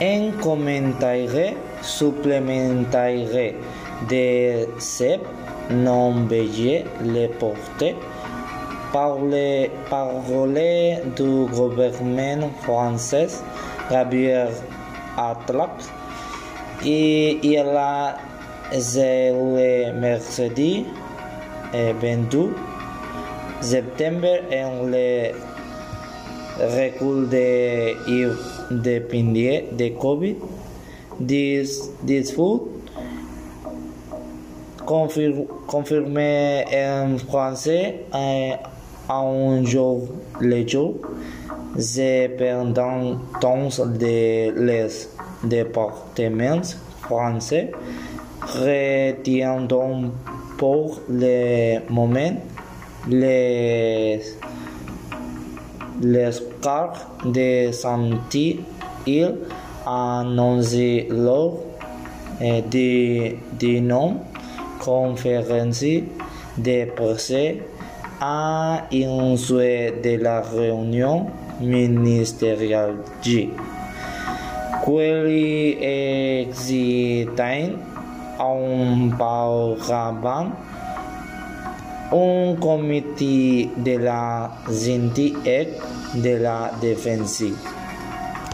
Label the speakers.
Speaker 1: Un commentaire supplémentaire de non veillé les porter par les paroles du gouvernement français Gabriel Attal et il a le mercredi 22 septembre en le recul de dépendait de COVID-19 confirmé en français à un jour le jour. Cependant, de les départements français retiendront pour le moment les les cas de santé, il annoncé lors de non conférence de presse à suite de la réunion ministérielle G. Quelli exitant un programme un comité de la et de la défense.